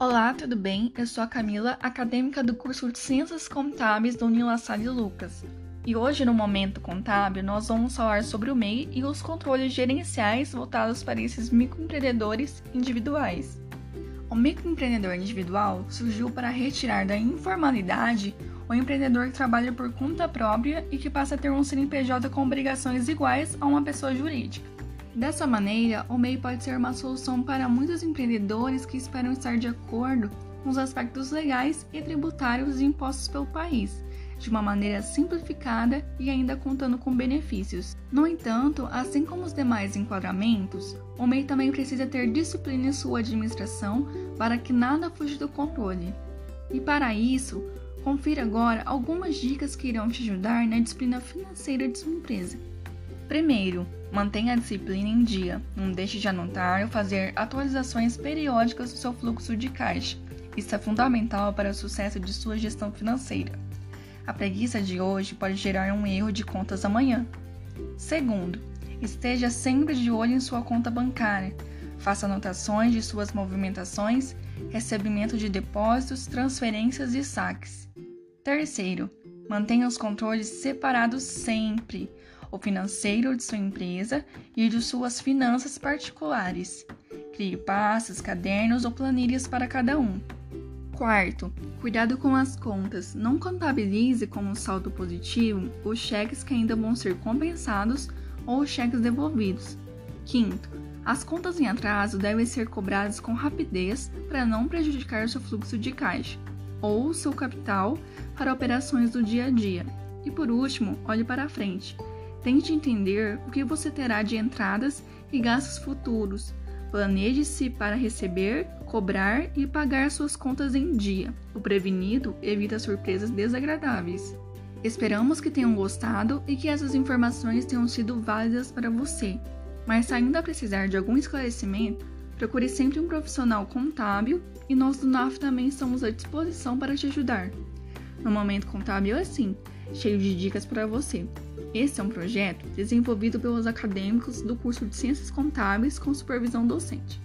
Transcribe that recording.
Olá, tudo bem? Eu sou a Camila, acadêmica do curso de Ciências Contábeis do Unila Salle Lucas. E hoje, no Momento Contábil, nós vamos falar sobre o MEI e os controles gerenciais voltados para esses microempreendedores individuais. O microempreendedor individual surgiu para retirar da informalidade o empreendedor que trabalha por conta própria e que passa a ter um CNPJ com obrigações iguais a uma pessoa jurídica. Dessa maneira, o MEI pode ser uma solução para muitos empreendedores que esperam estar de acordo com os aspectos legais e tributários impostos pelo país, de uma maneira simplificada e ainda contando com benefícios. No entanto, assim como os demais enquadramentos, o MEI também precisa ter disciplina em sua administração para que nada fuja do controle. E para isso, Confira agora algumas dicas que irão te ajudar na disciplina financeira de sua empresa. Primeiro, mantenha a disciplina em dia. Não deixe de anotar ou fazer atualizações periódicas do seu fluxo de caixa. Isso é fundamental para o sucesso de sua gestão financeira. A preguiça de hoje pode gerar um erro de contas amanhã. Segundo, esteja sempre de olho em sua conta bancária. Faça anotações de suas movimentações, recebimento de depósitos, transferências e saques. Terceiro, mantenha os controles separados sempre, o financeiro de sua empresa e de suas finanças particulares. Crie pastas, cadernos ou planilhas para cada um. Quarto, cuidado com as contas. Não contabilize como saldo positivo os cheques que ainda vão ser compensados ou os cheques devolvidos. Quinto, as contas em atraso devem ser cobradas com rapidez para não prejudicar seu fluxo de caixa ou seu capital para operações do dia a dia. E por último, olhe para frente. Tente entender o que você terá de entradas e gastos futuros. Planeje-se para receber, cobrar e pagar suas contas em dia. O prevenido evita surpresas desagradáveis. Esperamos que tenham gostado e que essas informações tenham sido válidas para você. Mas se ainda precisar de algum esclarecimento, procure sempre um profissional contábil e nós do NAF também estamos à disposição para te ajudar. No Momento Contábil é assim, cheio de dicas para você. Esse é um projeto desenvolvido pelos acadêmicos do curso de Ciências Contábeis com supervisão docente.